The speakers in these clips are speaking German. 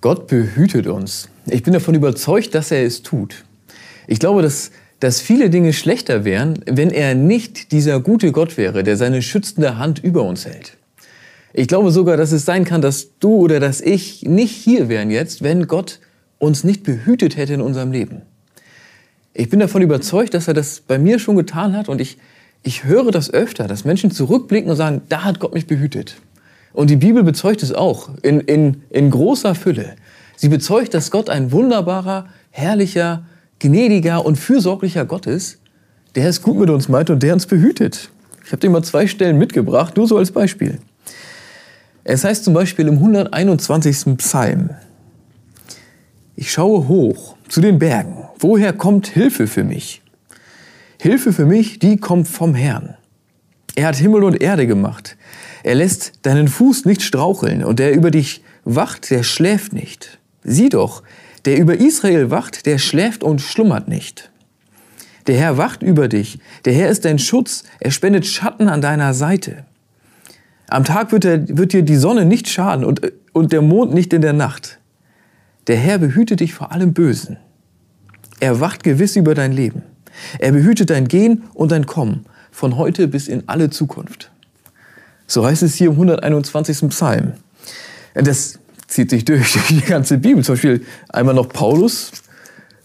Gott behütet uns. Ich bin davon überzeugt, dass er es tut. Ich glaube, dass, dass viele Dinge schlechter wären, wenn er nicht dieser gute Gott wäre, der seine schützende Hand über uns hält. Ich glaube sogar, dass es sein kann, dass du oder dass ich nicht hier wären jetzt, wenn Gott uns nicht behütet hätte in unserem Leben. Ich bin davon überzeugt, dass er das bei mir schon getan hat und ich, ich höre das öfter, dass Menschen zurückblicken und sagen, da hat Gott mich behütet. Und die Bibel bezeugt es auch in, in, in großer Fülle. Sie bezeugt, dass Gott ein wunderbarer, herrlicher, gnädiger und fürsorglicher Gott ist, der es gut mit uns meint und der uns behütet. Ich habe dir mal zwei Stellen mitgebracht, nur so als Beispiel. Es heißt zum Beispiel im 121. Psalm, ich schaue hoch zu den Bergen. Woher kommt Hilfe für mich? Hilfe für mich, die kommt vom Herrn. Er hat Himmel und Erde gemacht. Er lässt deinen Fuß nicht straucheln und der über dich wacht, der schläft nicht. Sieh doch, der über Israel wacht, der schläft und schlummert nicht. Der Herr wacht über dich, der Herr ist dein Schutz, er spendet Schatten an deiner Seite. Am Tag wird, er, wird dir die Sonne nicht schaden und, und der Mond nicht in der Nacht. Der Herr behütet dich vor allem Bösen. Er wacht gewiss über dein Leben. Er behütet dein Gehen und dein Kommen von heute bis in alle Zukunft. So heißt es hier im 121. Psalm. Das zieht sich durch die ganze Bibel. Zum Beispiel einmal noch Paulus,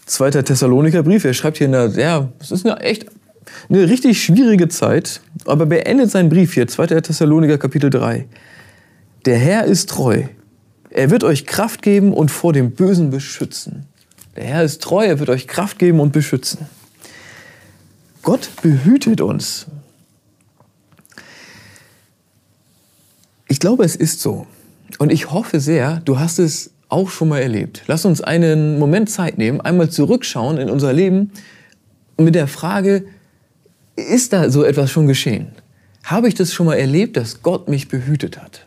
zweiter Thessaloniker Brief. Er schreibt hier in der, ja, es ist eine echt eine richtig schwierige Zeit, aber beendet seinen Brief hier, 2. Thessaloniker Kapitel 3. Der Herr ist treu. Er wird euch Kraft geben und vor dem Bösen beschützen. Der Herr ist treu, er wird euch Kraft geben und beschützen. Gott behütet uns. Ich glaube, es ist so. Und ich hoffe sehr, du hast es auch schon mal erlebt. Lass uns einen Moment Zeit nehmen, einmal zurückschauen in unser Leben mit der Frage, ist da so etwas schon geschehen? Habe ich das schon mal erlebt, dass Gott mich behütet hat?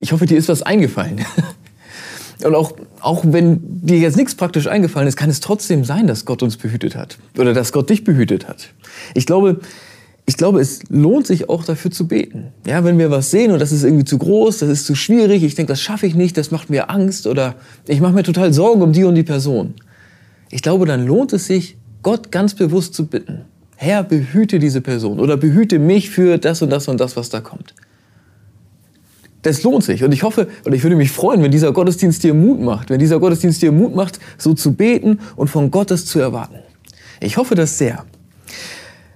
Ich hoffe, dir ist was eingefallen. Und auch, auch wenn dir jetzt nichts praktisch eingefallen ist, kann es trotzdem sein, dass Gott uns behütet hat. Oder dass Gott dich behütet hat. Ich glaube, ich glaube, es lohnt sich auch dafür zu beten. Ja, wenn wir was sehen und das ist irgendwie zu groß, das ist zu schwierig, ich denke, das schaffe ich nicht, das macht mir Angst oder ich mache mir total Sorgen um die und die Person. Ich glaube, dann lohnt es sich, Gott ganz bewusst zu bitten. Herr, behüte diese Person oder behüte mich für das und das und das, was da kommt das lohnt sich. Und ich hoffe, und ich würde mich freuen, wenn dieser Gottesdienst dir Mut macht, wenn dieser Gottesdienst dir Mut macht, so zu beten und von Gottes zu erwarten. Ich hoffe das sehr.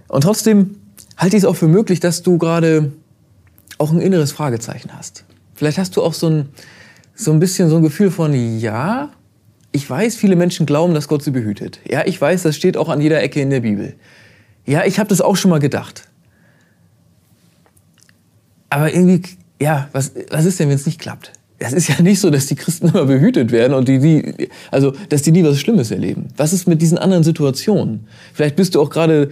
Und trotzdem halte ich es auch für möglich, dass du gerade auch ein inneres Fragezeichen hast. Vielleicht hast du auch so ein, so ein bisschen so ein Gefühl von, ja, ich weiß, viele Menschen glauben, dass Gott sie behütet. Ja, ich weiß, das steht auch an jeder Ecke in der Bibel. Ja, ich habe das auch schon mal gedacht. Aber irgendwie ja, was, was ist denn, wenn es nicht klappt? Es ist ja nicht so, dass die Christen immer behütet werden und die, die, also, dass die nie was Schlimmes erleben. Was ist mit diesen anderen Situationen? Vielleicht bist du auch gerade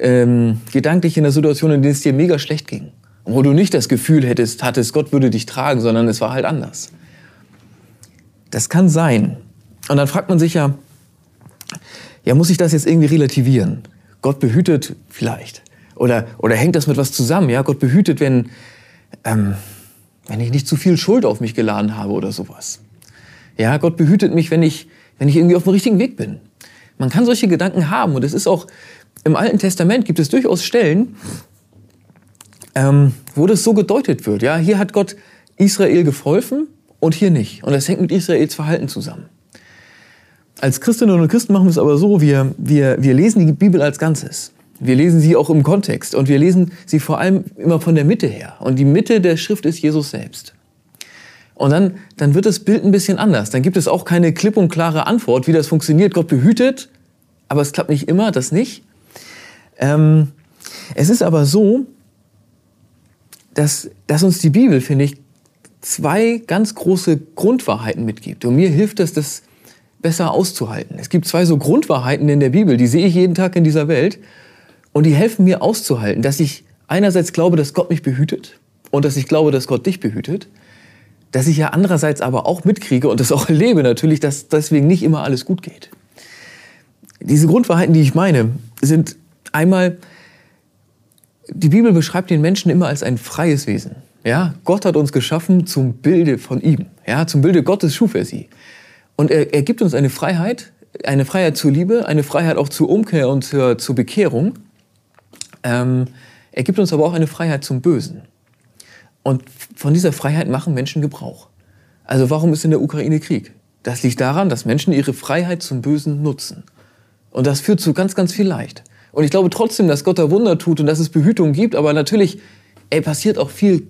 ähm, gedanklich in einer Situation, in der es dir mega schlecht ging. Wo du nicht das Gefühl hättest, hattest, Gott würde dich tragen, sondern es war halt anders. Das kann sein. Und dann fragt man sich ja, ja, muss ich das jetzt irgendwie relativieren? Gott behütet vielleicht. Oder, oder hängt das mit was zusammen? Ja, Gott behütet, wenn, ähm, wenn ich nicht zu viel Schuld auf mich geladen habe oder sowas. Ja, Gott behütet mich, wenn ich, wenn ich irgendwie auf dem richtigen Weg bin. Man kann solche Gedanken haben und es ist auch im Alten Testament gibt es durchaus Stellen, ähm, wo das so gedeutet wird. Ja, hier hat Gott Israel geholfen und hier nicht. Und das hängt mit Israels Verhalten zusammen. Als Christinnen und Christen machen wir es aber so, wir, wir, wir lesen die Bibel als Ganzes. Wir lesen sie auch im Kontext und wir lesen sie vor allem immer von der Mitte her. Und die Mitte der Schrift ist Jesus selbst. Und dann, dann wird das Bild ein bisschen anders. Dann gibt es auch keine klipp und klare Antwort, wie das funktioniert. Gott behütet, aber es klappt nicht immer, das nicht. Ähm, es ist aber so, dass, dass uns die Bibel, finde ich, zwei ganz große Grundwahrheiten mitgibt. Und mir hilft das, das besser auszuhalten. Es gibt zwei so Grundwahrheiten in der Bibel, die sehe ich jeden Tag in dieser Welt. Und die helfen mir auszuhalten, dass ich einerseits glaube, dass Gott mich behütet und dass ich glaube, dass Gott dich behütet. dass ich ja andererseits aber auch mitkriege und das auch erlebe natürlich, dass deswegen nicht immer alles gut geht. Diese Grundwahrheiten, die ich meine, sind einmal, die Bibel beschreibt den Menschen immer als ein freies Wesen. Ja, Gott hat uns geschaffen zum Bilde von ihm. Ja, zum Bilde Gottes schuf er sie. Und er, er gibt uns eine Freiheit, eine Freiheit zur Liebe, eine Freiheit auch zur Umkehr und zur, zur Bekehrung. Ähm, er gibt uns aber auch eine Freiheit zum Bösen. Und von dieser Freiheit machen Menschen Gebrauch. Also warum ist in der Ukraine Krieg? Das liegt daran, dass Menschen ihre Freiheit zum Bösen nutzen. Und das führt zu ganz, ganz viel Leid. Und ich glaube trotzdem, dass Gott da Wunder tut und dass es Behütung gibt, aber natürlich ey, passiert auch viel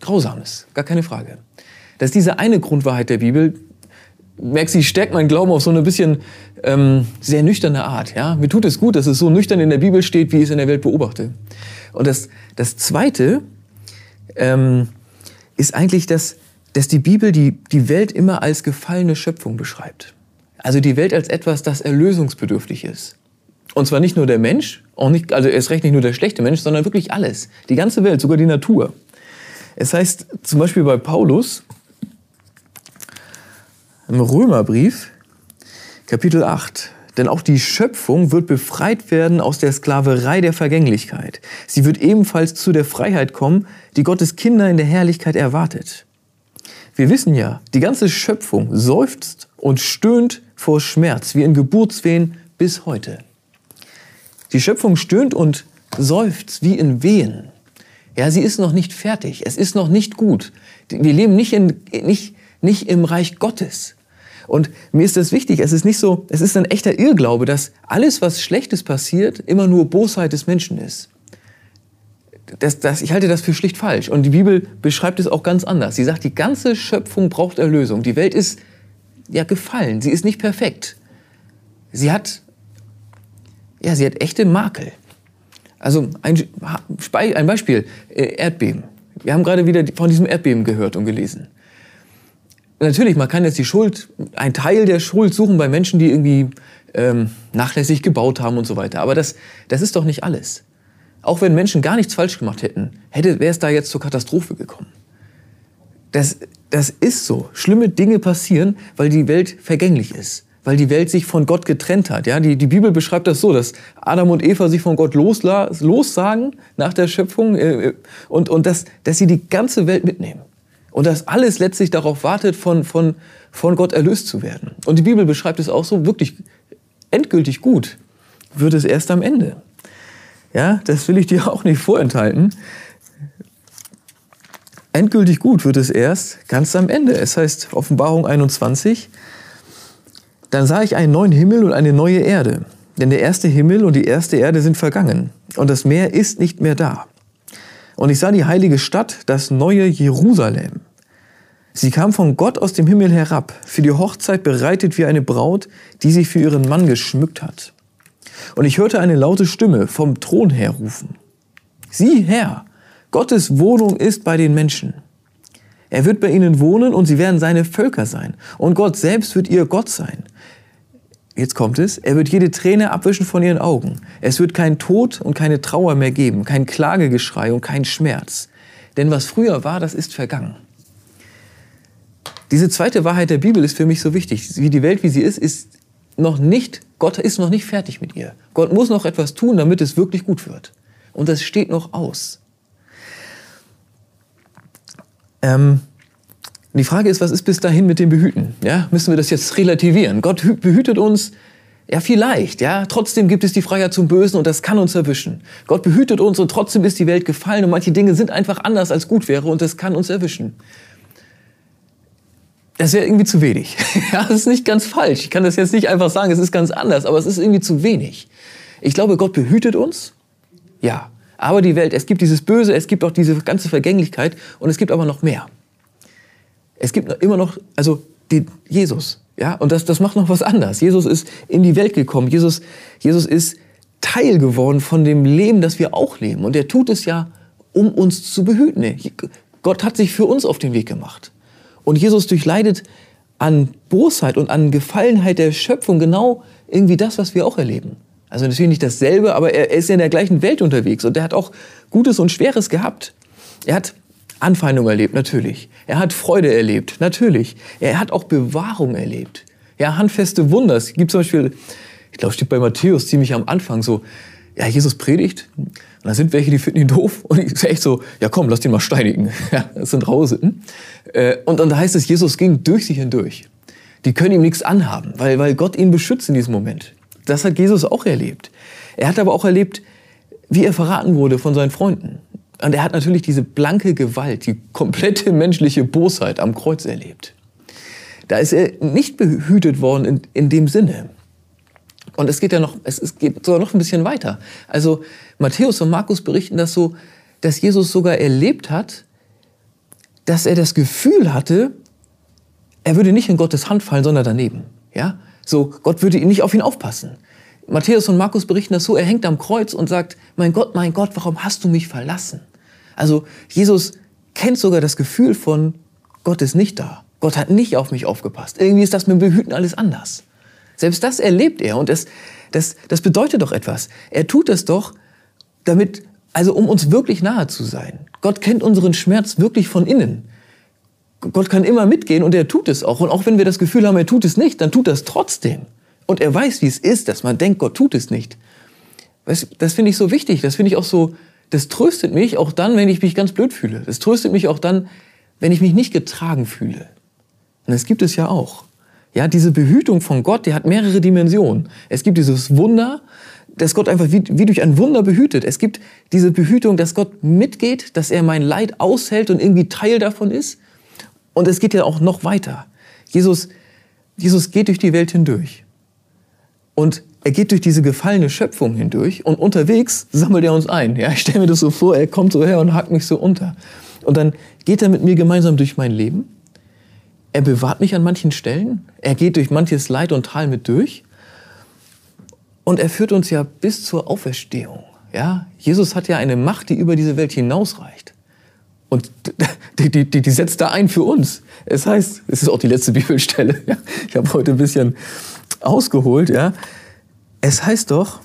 Grausames, gar keine Frage. Das ist diese eine Grundwahrheit der Bibel. Merkst du, stärkt mein Glauben auf so eine bisschen ähm, sehr nüchterne Art. Ja? Mir tut es gut, dass es so nüchtern in der Bibel steht, wie ich es in der Welt beobachte. Und das, das Zweite ähm, ist eigentlich, dass, dass die Bibel die, die Welt immer als gefallene Schöpfung beschreibt. Also die Welt als etwas, das erlösungsbedürftig ist. Und zwar nicht nur der Mensch, auch nicht, also erst recht nicht nur der schlechte Mensch, sondern wirklich alles. Die ganze Welt, sogar die Natur. Es heißt zum Beispiel bei Paulus im Römerbrief, Kapitel 8, denn auch die Schöpfung wird befreit werden aus der Sklaverei der Vergänglichkeit. Sie wird ebenfalls zu der Freiheit kommen, die Gottes Kinder in der Herrlichkeit erwartet. Wir wissen ja, die ganze Schöpfung seufzt und stöhnt vor Schmerz, wie in Geburtswehen bis heute. Die Schöpfung stöhnt und seufzt wie in Wehen. Ja, sie ist noch nicht fertig. Es ist noch nicht gut. Wir leben nicht, in, nicht, nicht im Reich Gottes. Und mir ist das wichtig. Es ist nicht so, es ist ein echter Irrglaube, dass alles, was Schlechtes passiert, immer nur Bosheit des Menschen ist. Das, das, ich halte das für schlicht falsch. Und die Bibel beschreibt es auch ganz anders. Sie sagt, die ganze Schöpfung braucht Erlösung. Die Welt ist ja gefallen. Sie ist nicht perfekt. Sie hat, ja, sie hat echte Makel. Also ein, ein Beispiel, äh, Erdbeben. Wir haben gerade wieder von diesem Erdbeben gehört und gelesen. Natürlich, man kann jetzt die Schuld, ein Teil der Schuld suchen bei Menschen, die irgendwie ähm, nachlässig gebaut haben und so weiter. Aber das, das ist doch nicht alles. Auch wenn Menschen gar nichts falsch gemacht hätten, hätte, wäre es da jetzt zur Katastrophe gekommen. Das, das ist so. Schlimme Dinge passieren, weil die Welt vergänglich ist weil die Welt sich von Gott getrennt hat. Ja, die, die Bibel beschreibt das so, dass Adam und Eva sich von Gott losla lossagen nach der Schöpfung äh, äh, und, und dass, dass sie die ganze Welt mitnehmen. Und dass alles letztlich darauf wartet, von, von, von Gott erlöst zu werden. Und die Bibel beschreibt es auch so, wirklich endgültig gut wird es erst am Ende. Ja, das will ich dir auch nicht vorenthalten. Endgültig gut wird es erst ganz am Ende. Es heißt Offenbarung 21, dann sah ich einen neuen Himmel und eine neue Erde. Denn der erste Himmel und die erste Erde sind vergangen und das Meer ist nicht mehr da. Und ich sah die heilige Stadt, das neue Jerusalem. Sie kam von Gott aus dem Himmel herab, für die Hochzeit bereitet wie eine Braut, die sich für ihren Mann geschmückt hat. Und ich hörte eine laute Stimme vom Thron her rufen. Sieh her, Gottes Wohnung ist bei den Menschen. Er wird bei ihnen wohnen und sie werden seine Völker sein. Und Gott selbst wird ihr Gott sein. Jetzt kommt es, er wird jede Träne abwischen von ihren Augen. Es wird kein Tod und keine Trauer mehr geben, kein Klagegeschrei und kein Schmerz. Denn was früher war, das ist vergangen. Diese zweite Wahrheit der Bibel ist für mich so wichtig. Wie die Welt, wie sie ist, ist noch nicht, Gott ist noch nicht fertig mit ihr. Gott muss noch etwas tun, damit es wirklich gut wird. Und das steht noch aus. Ähm, die Frage ist, was ist bis dahin mit dem Behüten? Ja, müssen wir das jetzt relativieren? Gott behütet uns, ja, vielleicht, ja. Trotzdem gibt es die Freiheit zum Bösen und das kann uns erwischen. Gott behütet uns und trotzdem ist die Welt gefallen und manche Dinge sind einfach anders als gut wäre und das kann uns erwischen. Das wäre irgendwie zu wenig. ja, das ist nicht ganz falsch. Ich kann das jetzt nicht einfach sagen, es ist ganz anders, aber es ist irgendwie zu wenig. Ich glaube, Gott behütet uns. Ja. Aber die Welt, es gibt dieses Böse, es gibt auch diese ganze Vergänglichkeit und es gibt aber noch mehr. Es gibt immer noch, also die, Jesus, ja, und das, das macht noch was anderes. Jesus ist in die Welt gekommen. Jesus, Jesus ist Teil geworden von dem Leben, das wir auch leben. Und er tut es ja, um uns zu behüten. Gott hat sich für uns auf den Weg gemacht. Und Jesus durchleidet an Bosheit und an Gefallenheit der Schöpfung genau irgendwie das, was wir auch erleben. Also natürlich nicht dasselbe, aber er ist ja in der gleichen Welt unterwegs und er hat auch Gutes und Schweres gehabt. Er hat Anfeindung erlebt, natürlich. Er hat Freude erlebt, natürlich. Er hat auch Bewahrung erlebt. Ja, handfeste Wunder. Es gibt zum Beispiel, ich glaube, steht bei Matthäus ziemlich am Anfang so, ja, Jesus predigt. Und da sind welche, die finden ihn doof. Und ich sage echt so, ja komm, lass den mal steinigen. Ja, das sind Rausen. Äh, und dann heißt es, Jesus ging durch sie hindurch. Die können ihm nichts anhaben, weil, weil Gott ihn beschützt in diesem Moment. Das hat Jesus auch erlebt. Er hat aber auch erlebt, wie er verraten wurde von seinen Freunden. Und er hat natürlich diese blanke Gewalt, die komplette menschliche Bosheit am Kreuz erlebt. Da ist er nicht behütet worden in, in dem Sinne. Und es geht ja noch, es, es geht sogar noch ein bisschen weiter. Also Matthäus und Markus berichten das so, dass Jesus sogar erlebt hat, dass er das Gefühl hatte, er würde nicht in Gottes Hand fallen, sondern daneben. Ja? So, Gott würde ihn nicht auf ihn aufpassen. Matthäus und Markus berichten das so, er hängt am Kreuz und sagt, mein Gott, mein Gott, warum hast du mich verlassen? Also Jesus kennt sogar das Gefühl von, Gott ist nicht da. Gott hat nicht auf mich aufgepasst. Irgendwie ist das mit dem Behüten alles anders. Selbst das erlebt er und das, das, das bedeutet doch etwas. Er tut es doch, damit, also um uns wirklich nahe zu sein. Gott kennt unseren Schmerz wirklich von innen. Gott kann immer mitgehen und er tut es auch. Und auch wenn wir das Gefühl haben, er tut es nicht, dann tut es trotzdem. Und er weiß, wie es ist, dass man denkt, Gott tut es nicht. Das finde ich so wichtig. Das finde ich auch so, das tröstet mich auch dann, wenn ich mich ganz blöd fühle. Das tröstet mich auch dann, wenn ich mich nicht getragen fühle. Und das gibt es ja auch. Ja, diese Behütung von Gott, die hat mehrere Dimensionen. Es gibt dieses Wunder, dass Gott einfach wie, wie durch ein Wunder behütet. Es gibt diese Behütung, dass Gott mitgeht, dass er mein Leid aushält und irgendwie Teil davon ist. Und es geht ja auch noch weiter. Jesus, Jesus geht durch die Welt hindurch. Und er geht durch diese gefallene Schöpfung hindurch und unterwegs sammelt er uns ein. Ja, ich stelle mir das so vor, er kommt so her und hackt mich so unter. Und dann geht er mit mir gemeinsam durch mein Leben er bewahrt mich an manchen Stellen. Er geht durch manches Leid und Tal mit durch. Und er führt uns ja bis zur Auferstehung. Ja? Jesus hat ja eine Macht, die über diese Welt hinausreicht. Und die, die, die, die setzt da ein für uns. Es heißt, es ist auch die letzte Bibelstelle. Ja? Ich habe heute ein bisschen ausgeholt. Ja? Es heißt doch,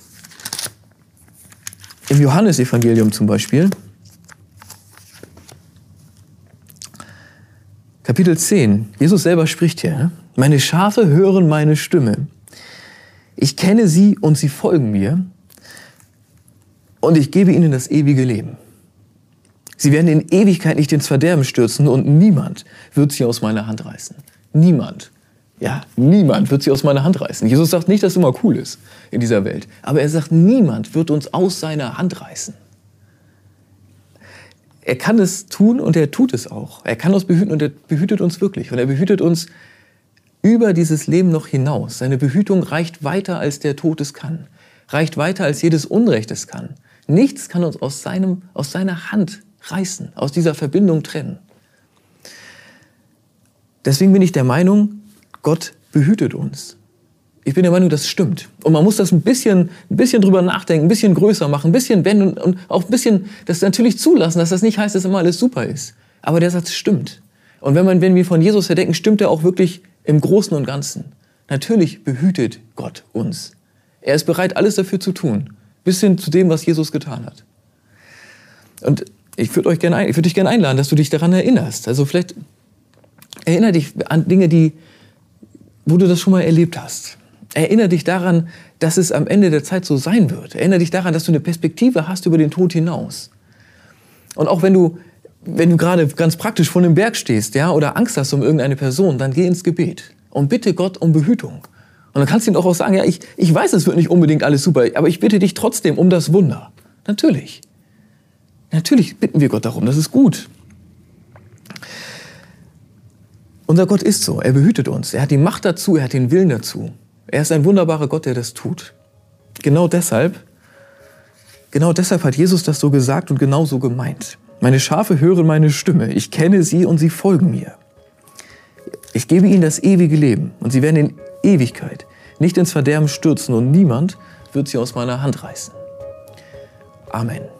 im Johannesevangelium zum Beispiel, Kapitel 10. Jesus selber spricht hier. Meine Schafe hören meine Stimme. Ich kenne sie und sie folgen mir. Und ich gebe ihnen das ewige Leben. Sie werden in Ewigkeit nicht ins Verderben stürzen und niemand wird sie aus meiner Hand reißen. Niemand. Ja, niemand wird sie aus meiner Hand reißen. Jesus sagt nicht, dass es immer cool ist in dieser Welt. Aber er sagt, niemand wird uns aus seiner Hand reißen. Er kann es tun und er tut es auch. Er kann uns behüten und er behütet uns wirklich. Und er behütet uns über dieses Leben noch hinaus. Seine Behütung reicht weiter, als der Tod es kann. Reicht weiter, als jedes Unrecht es kann. Nichts kann uns aus, seinem, aus seiner Hand reißen, aus dieser Verbindung trennen. Deswegen bin ich der Meinung, Gott behütet uns. Ich bin der Meinung, das stimmt. Und man muss das ein bisschen, ein bisschen drüber nachdenken, ein bisschen größer machen, ein bisschen wenden und auch ein bisschen das natürlich zulassen, dass das nicht heißt, dass immer alles super ist. Aber der Satz stimmt. Und wenn, man, wenn wir von Jesus her denken, stimmt er auch wirklich im Großen und Ganzen. Natürlich behütet Gott uns. Er ist bereit, alles dafür zu tun, bis hin zu dem, was Jesus getan hat. Und ich würde würde dich gerne einladen, dass du dich daran erinnerst. Also vielleicht erinnere dich an Dinge, die, wo du das schon mal erlebt hast. Erinnere dich daran, dass es am Ende der Zeit so sein wird. Erinnere dich daran, dass du eine Perspektive hast über den Tod hinaus. Und auch wenn du, wenn du gerade ganz praktisch vor einem Berg stehst, ja, oder Angst hast um irgendeine Person, dann geh ins Gebet und bitte Gott um Behütung. Und dann kannst du ihm auch sagen, ja, ich, ich weiß, es wird nicht unbedingt alles super, aber ich bitte dich trotzdem um das Wunder. Natürlich. Natürlich bitten wir Gott darum, das ist gut. Unser Gott ist so, er behütet uns, er hat die Macht dazu, er hat den Willen dazu. Er ist ein wunderbarer Gott, der das tut. Genau deshalb, genau deshalb hat Jesus das so gesagt und genau so gemeint. Meine Schafe hören meine Stimme. Ich kenne sie und sie folgen mir. Ich gebe ihnen das ewige Leben und sie werden in Ewigkeit nicht ins Verderben stürzen und niemand wird sie aus meiner Hand reißen. Amen.